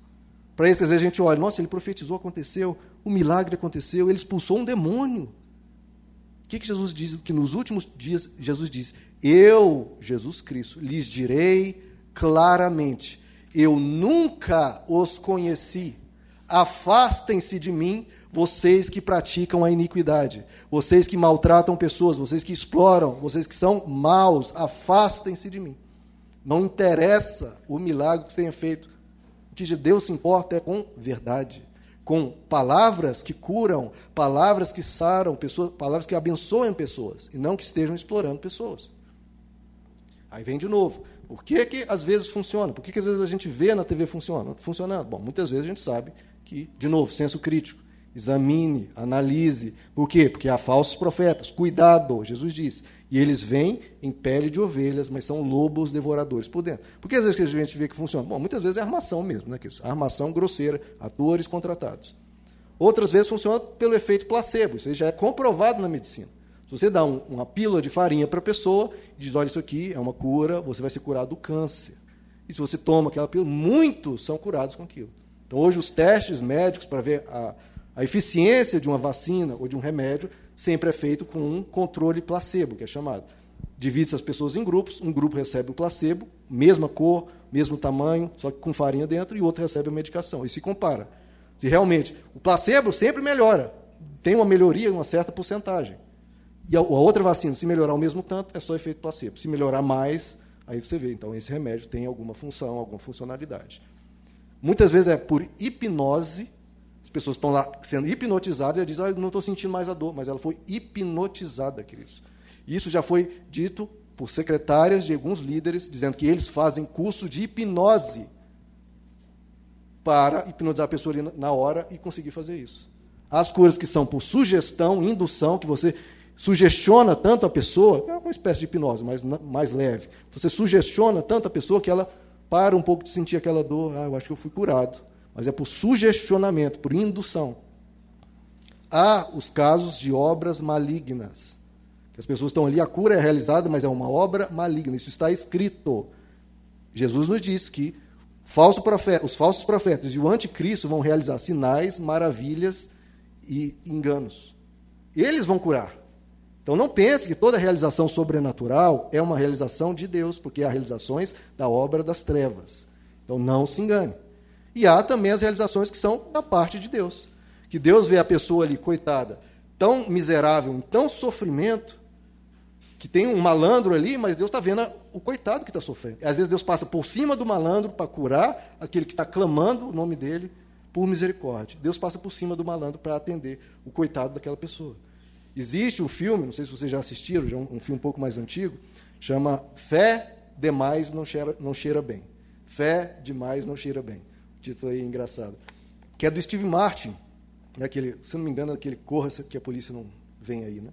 Para esses, às vezes a gente olha, nossa, ele profetizou, aconteceu, o milagre aconteceu, ele expulsou um demônio. O que, que Jesus diz? Que nos últimos dias, Jesus diz: Eu, Jesus Cristo, lhes direi claramente: Eu nunca os conheci. Afastem-se de mim, vocês que praticam a iniquidade, vocês que maltratam pessoas, vocês que exploram, vocês que são maus, afastem-se de mim. Não interessa o milagre que você tenha feito. O que de Deus se importa é com verdade, com palavras que curam, palavras que saram, pessoas, palavras que abençoem pessoas, e não que estejam explorando pessoas. Aí vem de novo. Por que, que às vezes funciona? Por que, que às vezes a gente vê na TV funciona? funcionando? Bom, muitas vezes a gente sabe que, de novo, senso crítico. Examine, analise. Por quê? Porque há falsos profetas. Cuidado, Jesus disse. E eles vêm em pele de ovelhas, mas são lobos devoradores por dentro. Porque às vezes que a gente vê que funciona? Bom, muitas vezes é armação mesmo, né? Armação grosseira, atores contratados. Outras vezes funciona pelo efeito placebo. Isso já é comprovado na medicina. Se você dá um, uma pílula de farinha para a pessoa e diz, olha, isso aqui é uma cura, você vai ser curado do câncer. E se você toma aquela pílula, muitos são curados com aquilo. Então, hoje, os testes médicos para ver a, a eficiência de uma vacina ou de um remédio sempre é feito com um controle placebo, que é chamado. Divide-se as pessoas em grupos, um grupo recebe o placebo, mesma cor, mesmo tamanho, só que com farinha dentro, e o outro recebe a medicação. E se compara. Se realmente o placebo sempre melhora, tem uma melhoria uma certa porcentagem. E a outra vacina, se melhorar o mesmo tanto, é só efeito placebo. Se melhorar mais, aí você vê. Então, esse remédio tem alguma função, alguma funcionalidade. Muitas vezes é por hipnose, as pessoas estão lá sendo hipnotizadas e ela diz, ah, não estou sentindo mais a dor, mas ela foi hipnotizada, queridos. Isso já foi dito por secretárias de alguns líderes, dizendo que eles fazem curso de hipnose para hipnotizar a pessoa ali na hora e conseguir fazer isso. As coisas que são por sugestão, indução, que você sugestiona tanto a pessoa, é uma espécie de hipnose, mas mais leve. Você sugestiona tanto a pessoa que ela para um pouco de sentir aquela dor, ah, eu acho que eu fui curado. Mas é por sugestionamento, por indução. Há os casos de obras malignas. As pessoas estão ali, a cura é realizada, mas é uma obra maligna. Isso está escrito. Jesus nos diz que falso profeta, os falsos profetas e o anticristo vão realizar sinais, maravilhas e enganos. Eles vão curar. Então não pense que toda realização sobrenatural é uma realização de Deus, porque há realizações da obra das trevas. Então não se engane. E há também as realizações que são da parte de Deus. Que Deus vê a pessoa ali, coitada, tão miserável, em tão sofrimento, que tem um malandro ali, mas Deus está vendo o coitado que está sofrendo. Às vezes Deus passa por cima do malandro para curar aquele que está clamando o nome dele por misericórdia. Deus passa por cima do malandro para atender o coitado daquela pessoa. Existe um filme, não sei se vocês já assistiram, já é um, um filme um pouco mais antigo, chama Fé Demais Não Cheira, não cheira Bem. Fé Demais Não Cheira Bem. Título aí é engraçado. Que é do Steve Martin, né, aquele, se não me engano, aquele Corra que a polícia não vem aí. Né?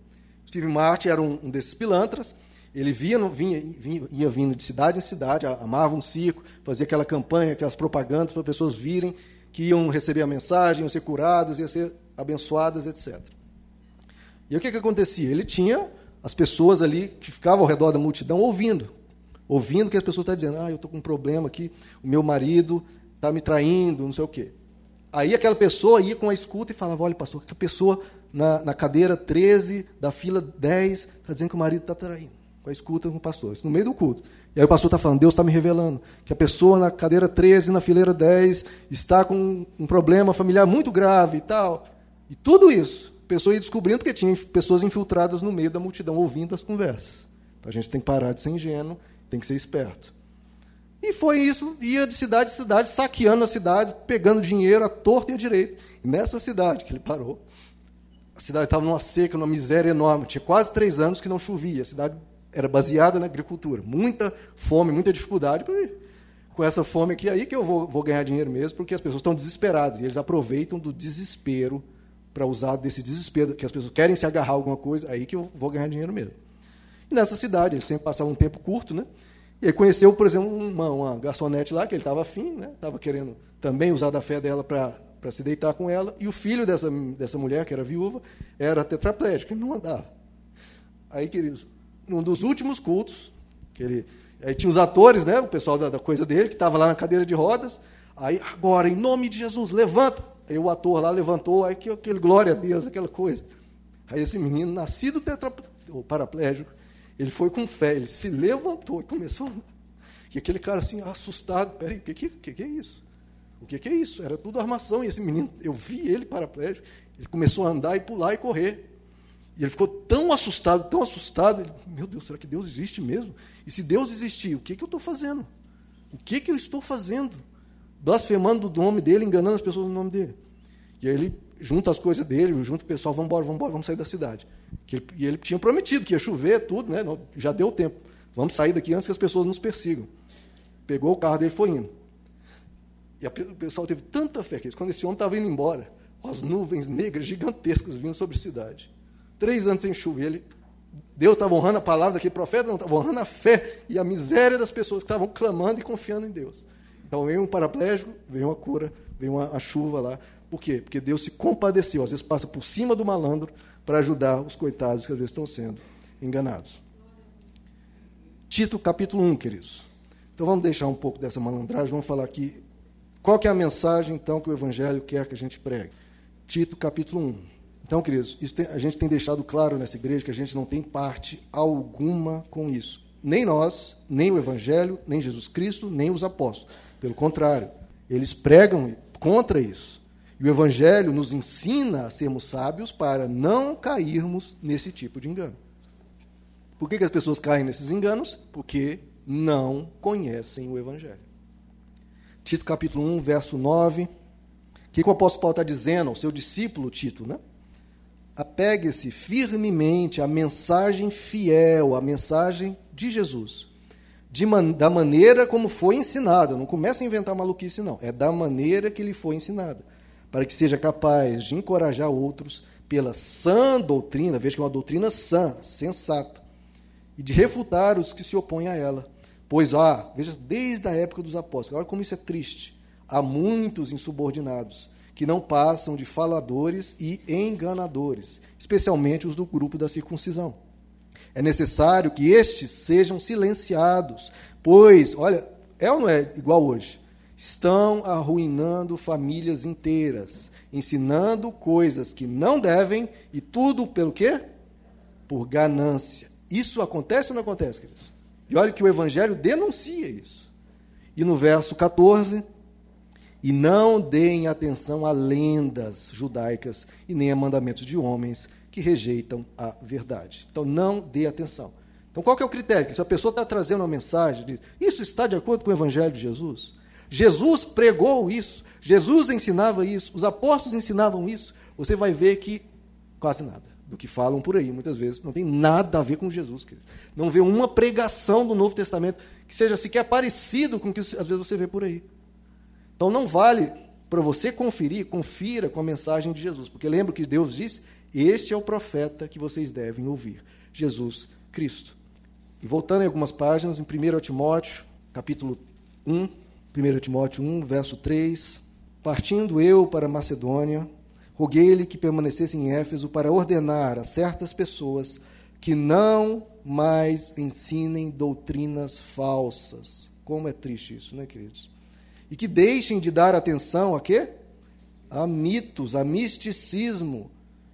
Steve Martin era um, um desses pilantras, ele via, vinha, vinha, ia vindo de cidade em cidade, amava um circo, fazia aquela campanha, aquelas propagandas para as pessoas virem, que iam receber a mensagem, iam ser curadas, iam ser abençoadas, etc. E o que, que acontecia? Ele tinha as pessoas ali que ficavam ao redor da multidão ouvindo. Ouvindo que as pessoas estão dizendo, ah, eu estou com um problema aqui, o meu marido está me traindo, não sei o quê. Aí aquela pessoa ia com a escuta e falava, olha, pastor, aquela pessoa na, na cadeira 13 da fila 10 está dizendo que o marido está traindo. Com a escuta com o pastor, isso no meio do culto. E aí o pastor está falando, Deus está me revelando que a pessoa na cadeira 13, na fileira 10, está com um problema familiar muito grave e tal. E tudo isso pessoa ia descobrindo porque tinha pessoas infiltradas no meio da multidão ouvindo as conversas. Então a gente tem que parar de ser ingênuo, tem que ser esperto. E foi isso, ia de cidade em cidade, saqueando a cidade, pegando dinheiro à torta e à direita. E nessa cidade que ele parou, a cidade estava numa seca, numa miséria enorme. Tinha quase três anos que não chovia. A cidade era baseada na agricultura. Muita fome, muita dificuldade. Com essa fome aqui, aí que eu vou, vou ganhar dinheiro mesmo, porque as pessoas estão desesperadas. E eles aproveitam do desespero para usar desse desespero, que as pessoas querem se agarrar a alguma coisa, aí que eu vou ganhar dinheiro mesmo. E nessa cidade, ele sempre passava um tempo curto, né? E aí conheceu, por exemplo, uma, uma garçonete lá, que ele estava afim, né? Querendo também usar da fé dela para se deitar com ela. E o filho dessa, dessa mulher, que era viúva, era tetraplégico, ele não andava. Aí, queridos, num dos últimos cultos, que ele, aí tinha os atores, né? O pessoal da, da coisa dele, que estava lá na cadeira de rodas. Aí, agora, em nome de Jesus, levanta. Aí o ator lá levantou, aí que aquele glória a Deus, aquela coisa. Aí esse menino, nascido tetra, paraplégico, ele foi com fé, ele se levantou e começou a andar. E aquele cara assim, assustado, peraí, o que, que, que é isso? O que, que é isso? Era tudo armação. E esse menino, eu vi ele paraplégico, ele começou a andar e pular e correr. E ele ficou tão assustado, tão assustado. Ele, Meu Deus, será que Deus existe mesmo? E se Deus existir, o que, que eu estou fazendo? O que, que eu estou fazendo? blasfemando do nome dele, enganando as pessoas no nome dele. E aí ele junta as coisas dele, junta o pessoal, vamos embora, vamos embora, vamos sair da cidade. Ele, e ele tinha prometido que ia chover, tudo, né? já deu tempo. Vamos sair daqui antes que as pessoas nos persigam. Pegou o carro dele e foi indo. E a, o pessoal teve tanta fé que quando esse homem estava indo embora, as nuvens negras gigantescas vindo sobre a cidade. Três anos sem chuva. E ele, Deus estava honrando a palavra daquele profeta, não estava honrando a fé e a miséria das pessoas que estavam clamando e confiando em Deus. Então veio um paraplégico, veio uma cura, veio uma, chuva lá. Por quê? Porque Deus se compadeceu. Às vezes passa por cima do malandro para ajudar os coitados que às vezes estão sendo enganados. Tito capítulo 1, queridos. Então vamos deixar um pouco dessa malandragem, vamos falar aqui qual que é a mensagem então que o evangelho quer que a gente pregue. Tito capítulo 1. Então, queridos, tem, a gente tem deixado claro nessa igreja que a gente não tem parte alguma com isso. Nem nós, nem o evangelho, nem Jesus Cristo, nem os apóstolos. Pelo contrário, eles pregam contra isso. E o Evangelho nos ensina a sermos sábios para não cairmos nesse tipo de engano. Por que, que as pessoas caem nesses enganos? Porque não conhecem o Evangelho. Tito capítulo 1, verso 9. O que, que o apóstolo Paulo está dizendo ao seu discípulo Tito? Né? Apegue-se firmemente à mensagem fiel, à mensagem de Jesus man, da maneira como foi ensinada. Não começa a inventar maluquice, não. É da maneira que lhe foi ensinada. Para que seja capaz de encorajar outros pela sã doutrina, veja que é uma doutrina sã, sensata, e de refutar os que se opõem a ela. Pois há, veja, desde a época dos apóstolos, olha como isso é triste. Há muitos insubordinados que não passam de faladores e enganadores, especialmente os do grupo da circuncisão é necessário que estes sejam silenciados, pois, olha, é ou não é igual hoje? Estão arruinando famílias inteiras, ensinando coisas que não devem e tudo pelo quê? Por ganância. Isso acontece ou não acontece, queridos? E olha que o Evangelho denuncia isso. E no verso 14, e não deem atenção a lendas judaicas e nem a mandamentos de homens, que rejeitam a verdade. Então, não dê atenção. Então, qual que é o critério? Se a pessoa está trazendo uma mensagem, de, isso está de acordo com o Evangelho de Jesus? Jesus pregou isso, Jesus ensinava isso, os apóstolos ensinavam isso. Você vai ver que quase nada do que falam por aí, muitas vezes, não tem nada a ver com Jesus. Querido. Não vê uma pregação do Novo Testamento que seja sequer parecido com o que às vezes você vê por aí. Então, não vale para você conferir, confira com a mensagem de Jesus, porque lembra que Deus disse este é o profeta que vocês devem ouvir, Jesus Cristo. E voltando em algumas páginas, em 1 Timóteo, capítulo 1, 1 Timóteo 1, verso 3, partindo eu para Macedônia, roguei-lhe que permanecesse em Éfeso para ordenar a certas pessoas que não mais ensinem doutrinas falsas. Como é triste isso, né, queridos? E que deixem de dar atenção a quê? A mitos, a misticismo,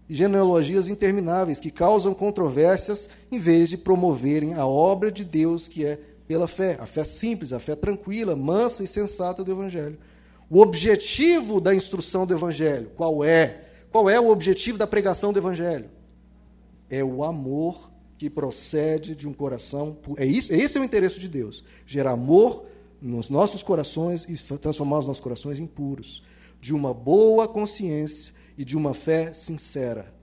e genealogias intermináveis que causam controvérsias em vez de promoverem a obra de Deus que é pela fé, a fé simples, a fé tranquila, mansa e sensata do Evangelho. O objetivo da instrução do Evangelho, qual é? Qual é o objetivo da pregação do Evangelho? É o amor que procede de um coração. É isso, esse é o interesse de Deus: gerar amor nos nossos corações e transformar os nossos corações em puros, de uma boa consciência e de uma fé sincera.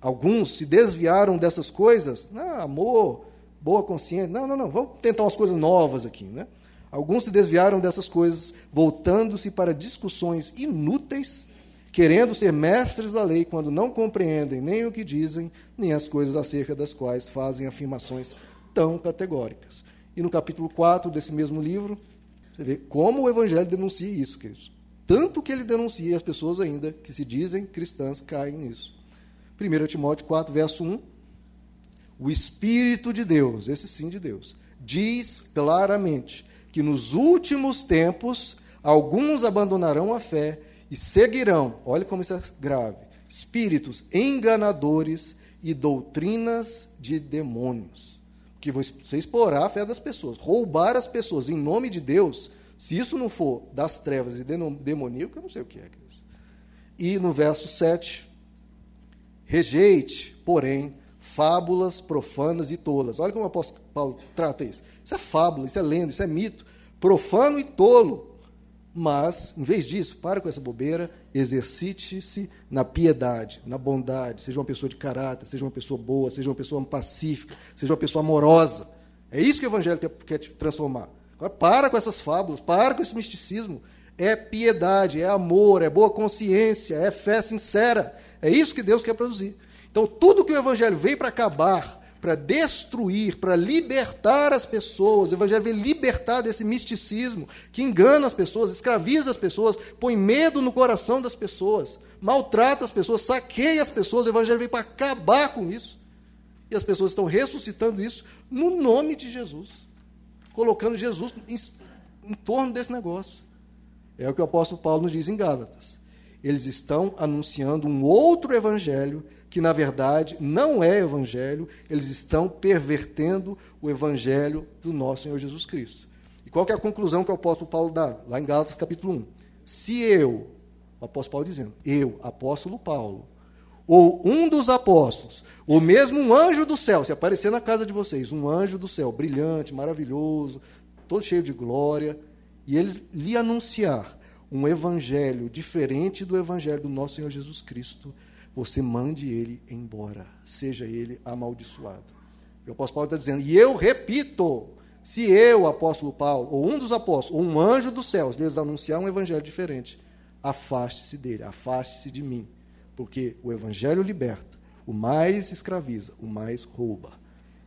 Alguns se desviaram dessas coisas, ah, amor, boa consciência. Não, não, não, vamos tentar umas coisas novas aqui. Né? Alguns se desviaram dessas coisas, voltando-se para discussões inúteis, querendo ser mestres da lei, quando não compreendem nem o que dizem, nem as coisas acerca das quais fazem afirmações tão categóricas. E no capítulo 4 desse mesmo livro, você vê como o Evangelho denuncia isso, queridos. Tanto que ele denuncia, as pessoas ainda que se dizem cristãs caem nisso. 1 Timóteo 4, verso 1. O Espírito de Deus, esse sim de Deus, diz claramente que nos últimos tempos alguns abandonarão a fé e seguirão, olha como isso é grave, espíritos enganadores e doutrinas de demônios. Que você explorar a fé das pessoas, roubar as pessoas em nome de Deus, se isso não for das trevas e demoníaco, eu não sei o que é. E no verso 7, rejeite, porém, fábulas profanas e tolas. Olha como o apóstolo Paulo trata isso. Isso é fábula, isso é lenda, isso é mito. Profano e tolo. Mas, em vez disso, para com essa bobeira, exercite-se na piedade, na bondade, seja uma pessoa de caráter, seja uma pessoa boa, seja uma pessoa pacífica, seja uma pessoa amorosa. É isso que o Evangelho quer, quer te transformar. Agora, para com essas fábulas, para com esse misticismo. É piedade, é amor, é boa consciência, é fé sincera. É isso que Deus quer produzir. Então, tudo que o Evangelho veio para acabar, para destruir, para libertar as pessoas, o Evangelho veio libertar desse misticismo que engana as pessoas, escraviza as pessoas, põe medo no coração das pessoas, maltrata as pessoas, saqueia as pessoas. O Evangelho veio para acabar com isso. E as pessoas estão ressuscitando isso no nome de Jesus, colocando Jesus em, em torno desse negócio. É o que o apóstolo Paulo nos diz em Gálatas. Eles estão anunciando um outro evangelho que na verdade não é evangelho, eles estão pervertendo o evangelho do nosso Senhor Jesus Cristo. E qual é a conclusão que o apóstolo Paulo dá? Lá em Gálatas capítulo 1. Se eu, o apóstolo Paulo dizendo, eu, apóstolo Paulo, ou um dos apóstolos, ou mesmo um anjo do céu, se aparecer na casa de vocês, um anjo do céu, brilhante, maravilhoso, todo cheio de glória, e eles lhe anunciar um evangelho diferente do evangelho do nosso Senhor Jesus Cristo, você mande ele embora, seja ele amaldiçoado. E o apóstolo Paulo está dizendo, e eu repito, se eu, apóstolo Paulo, ou um dos apóstolos, ou um anjo dos céus, lhes anunciar um evangelho diferente, afaste-se dele, afaste-se de mim, porque o evangelho liberta, o mais escraviza, o mais rouba.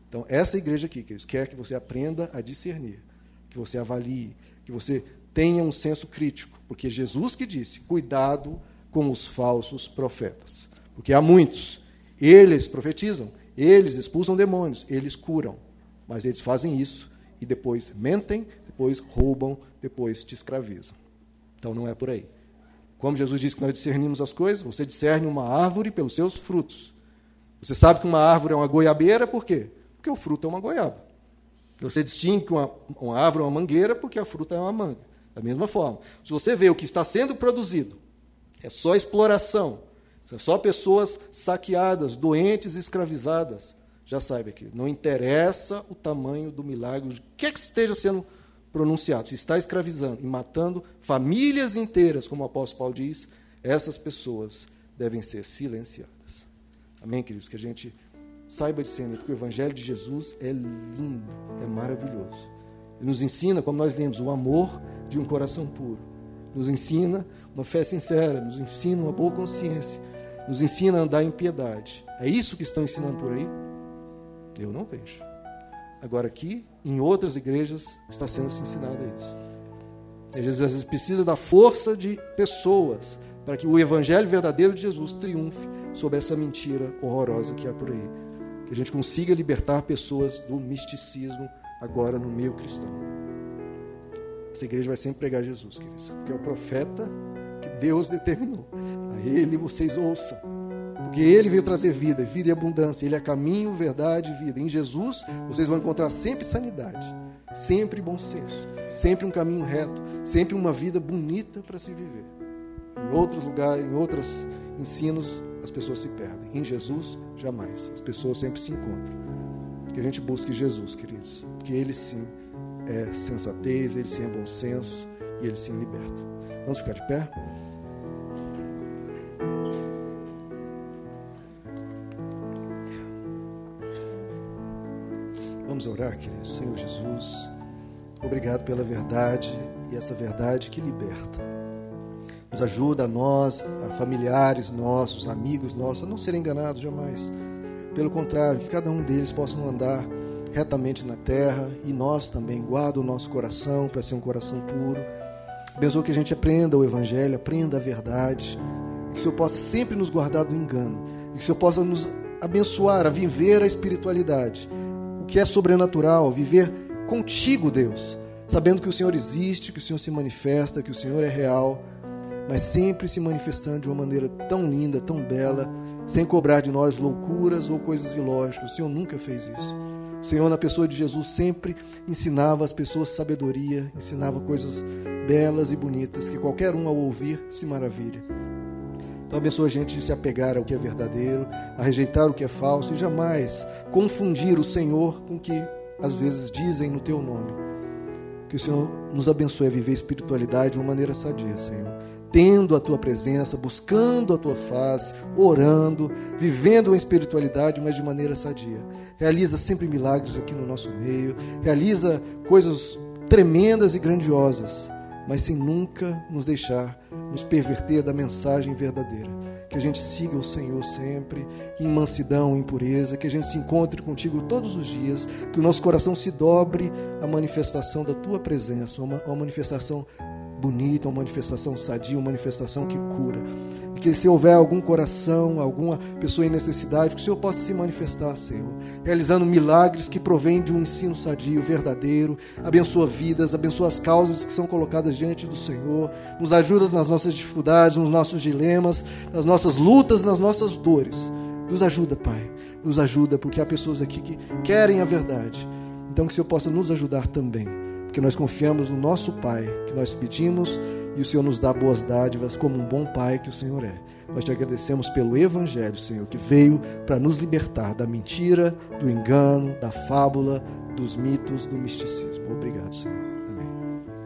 Então, essa igreja aqui, que eles quer que você aprenda a discernir, que você avalie, que você tenha um senso crítico, porque Jesus que disse: cuidado com os falsos profetas. Porque há muitos. Eles profetizam, eles expulsam demônios, eles curam. Mas eles fazem isso e depois mentem, depois roubam, depois te escravizam. Então não é por aí. Como Jesus disse que nós discernimos as coisas, você discerne uma árvore pelos seus frutos. Você sabe que uma árvore é uma goiabeira, por quê? Porque o fruto é uma goiaba. Você distingue uma, uma árvore é uma mangueira porque a fruta é uma manga. Da mesma forma, se você vê o que está sendo produzido, é só exploração, são só pessoas saqueadas, doentes, escravizadas. Já saiba que não interessa o tamanho do milagre, o que, é que esteja sendo pronunciado. Se está escravizando e matando famílias inteiras, como o apóstolo Paulo diz, essas pessoas devem ser silenciadas. Amém, queridos? Que a gente saiba discernir, porque o Evangelho de Jesus é lindo, é maravilhoso. Nos ensina, como nós lemos, o amor de um coração puro. Nos ensina uma fé sincera, nos ensina uma boa consciência, nos ensina a andar em piedade. É isso que estão ensinando por aí? Eu não vejo. Agora, aqui, em outras igrejas, está sendo se ensinado isso. às vezes precisa da força de pessoas para que o evangelho verdadeiro de Jesus triunfe sobre essa mentira horrorosa que há por aí. Que a gente consiga libertar pessoas do misticismo agora no meio cristão. Essa igreja vai sempre pregar Jesus, queridos, porque é o profeta que Deus determinou. A ele vocês ouçam. Porque ele veio trazer vida, vida e abundância. Ele é caminho, verdade e vida. Em Jesus, vocês vão encontrar sempre sanidade, sempre bom senso, sempre um caminho reto, sempre uma vida bonita para se viver. Em outros lugares, em outros ensinos, as pessoas se perdem. Em Jesus, jamais. As pessoas sempre se encontram. Que a gente busque Jesus, queridos. Porque ele sim é sensatez, ele sim é bom senso e ele sim liberta. Vamos ficar de pé? Vamos orar, querido Senhor Jesus. Obrigado pela verdade e essa verdade que liberta. Nos ajuda a nós, a familiares nossos, amigos nossos, a não serem enganados jamais. Pelo contrário, que cada um deles possam andar retamente na terra e nós também. Guarda o nosso coração para ser um coração puro. Abençoa que a gente aprenda o Evangelho, aprenda a verdade. Que o Senhor possa sempre nos guardar do engano. Que o Senhor possa nos abençoar a viver a espiritualidade. O que é sobrenatural, viver contigo, Deus. Sabendo que o Senhor existe, que o Senhor se manifesta, que o Senhor é real, mas sempre se manifestando de uma maneira tão linda, tão bela, sem cobrar de nós loucuras ou coisas ilógicas. O Senhor nunca fez isso. O Senhor, na pessoa de Jesus, sempre ensinava as pessoas sabedoria, ensinava coisas belas e bonitas, que qualquer um, ao ouvir, se maravilha. Então, abençoa a gente de se apegar ao que é verdadeiro, a rejeitar o que é falso e jamais confundir o Senhor com o que às vezes dizem no teu nome. Que o Senhor nos abençoe a viver espiritualidade de uma maneira sadia, Senhor tendo a tua presença, buscando a tua face, orando, vivendo a espiritualidade, mas de maneira sadia. Realiza sempre milagres aqui no nosso meio, realiza coisas tremendas e grandiosas, mas sem nunca nos deixar nos perverter da mensagem verdadeira. Que a gente siga o Senhor sempre, em mansidão, em pureza, que a gente se encontre contigo todos os dias, que o nosso coração se dobre à manifestação da tua presença, uma, uma manifestação bonita, uma manifestação sadia, uma manifestação que cura. E que se houver algum coração, alguma pessoa em necessidade, que o Senhor possa se manifestar, Senhor, realizando milagres que provêm de um ensino sadio, verdadeiro, abençoa vidas, abençoa as causas que são colocadas diante do Senhor, nos ajuda nas nossas dificuldades, nos nossos dilemas, nas nossas lutas, nas nossas dores. Nos ajuda, Pai, nos ajuda, porque há pessoas aqui que querem a verdade. Então que o Senhor possa nos ajudar também porque nós confiamos no nosso Pai, que nós pedimos e o Senhor nos dá boas dádivas como um bom Pai que o Senhor é. Nós te agradecemos pelo Evangelho, Senhor, que veio para nos libertar da mentira, do engano, da fábula, dos mitos, do misticismo. Obrigado, Senhor.